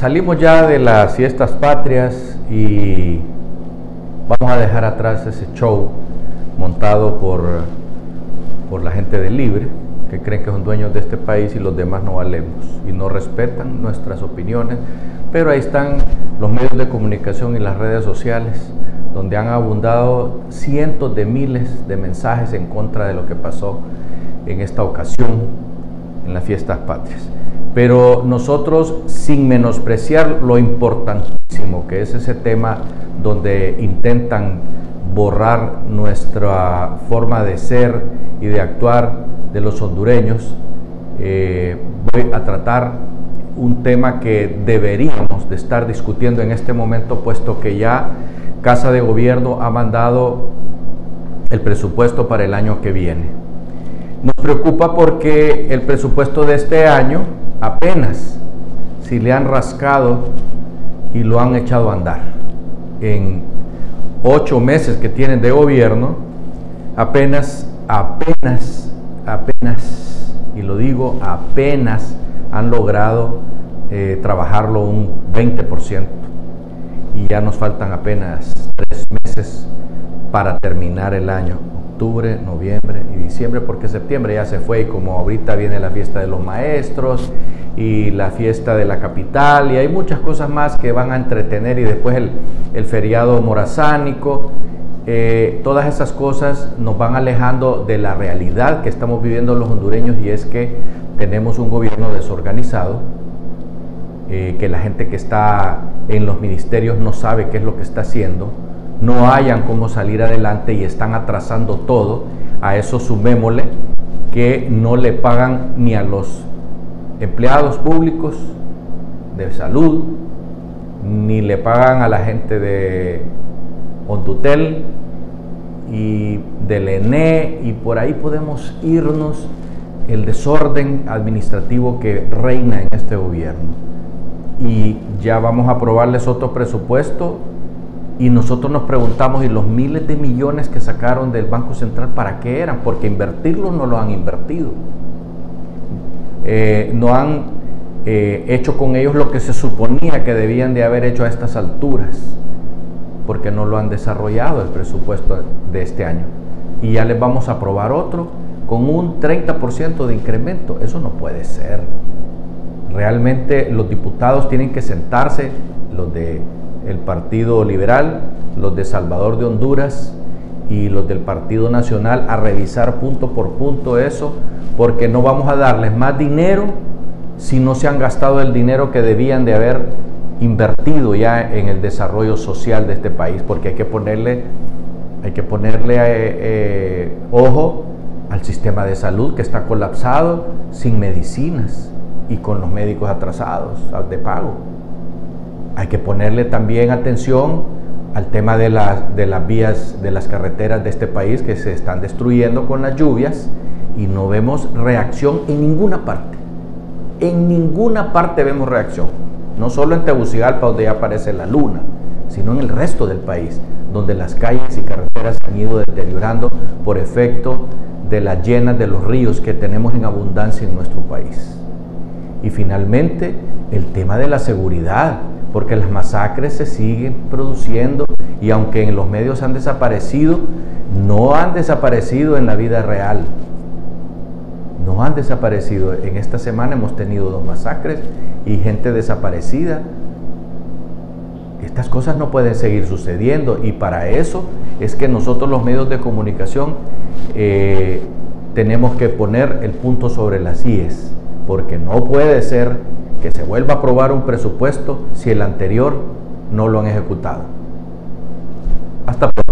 salimos ya de las fiestas patrias y vamos a dejar atrás ese show montado por, por la gente de Libre, que creen que son dueños de este país y los demás no valemos y no respetan nuestras opiniones, pero ahí están los medios de comunicación y las redes sociales, donde han abundado cientos de miles de mensajes en contra de lo que pasó en esta ocasión en las fiestas patrias. Pero nosotros, sin menospreciar lo importantísimo que es ese tema donde intentan borrar nuestra forma de ser y de actuar de los hondureños, eh, voy a tratar un tema que deberíamos de estar discutiendo en este momento, puesto que ya Casa de Gobierno ha mandado el presupuesto para el año que viene. Nos preocupa porque el presupuesto de este año apenas si le han rascado y lo han echado a andar. En ocho meses que tienen de gobierno, apenas, apenas, apenas, y lo digo, apenas han logrado eh, trabajarlo un 20%. Y ya nos faltan apenas tres meses para terminar el año octubre, noviembre y diciembre, porque septiembre ya se fue y como ahorita viene la fiesta de los maestros y la fiesta de la capital y hay muchas cosas más que van a entretener y después el, feriado morazánico, eh, todas esas cosas nos van alejando de la realidad que estamos viviendo los hondureños y es que tenemos un gobierno desorganizado, eh, que la gente que está en los ministerios no sabe qué es lo que está haciendo, no hayan cómo salir adelante y están atrasando todo. A eso sumémosle que no le pagan ni a los empleados públicos de salud, ni le pagan a la gente de Ontutel y del ENE y por ahí podemos irnos el desorden administrativo que reina en este gobierno. Y ya vamos a aprobarles otro presupuesto y nosotros nos preguntamos, ¿y los miles de millones que sacaron del Banco Central para qué eran? Porque invertirlos no lo han invertido. Eh, no han eh, hecho con ellos lo que se suponía que debían de haber hecho a estas alturas, porque no lo han desarrollado el presupuesto de este año. Y ya les vamos a aprobar otro con un 30% de incremento. Eso no puede ser. Realmente los diputados tienen que sentarse, los de el Partido Liberal, los de Salvador de Honduras y los del Partido Nacional a revisar punto por punto eso, porque no vamos a darles más dinero si no se han gastado el dinero que debían de haber invertido ya en el desarrollo social de este país, porque hay que ponerle, hay que ponerle eh, eh, ojo al sistema de salud que está colapsado sin medicinas y con los médicos atrasados de pago. Hay que ponerle también atención al tema de, de las vías, de las carreteras de este país que se están destruyendo con las lluvias y no vemos reacción en ninguna parte. En ninguna parte vemos reacción. No solo en Tegucigalpa, donde ya aparece la luna, sino en el resto del país, donde las calles y carreteras se han ido deteriorando por efecto de las llenas de los ríos que tenemos en abundancia en nuestro país. Y finalmente, el tema de la seguridad porque las masacres se siguen produciendo y aunque en los medios han desaparecido, no han desaparecido en la vida real. No han desaparecido. En esta semana hemos tenido dos masacres y gente desaparecida. Estas cosas no pueden seguir sucediendo y para eso es que nosotros los medios de comunicación eh, tenemos que poner el punto sobre las IES, porque no puede ser que se vuelva a aprobar un presupuesto si el anterior no lo han ejecutado. Hasta pronto.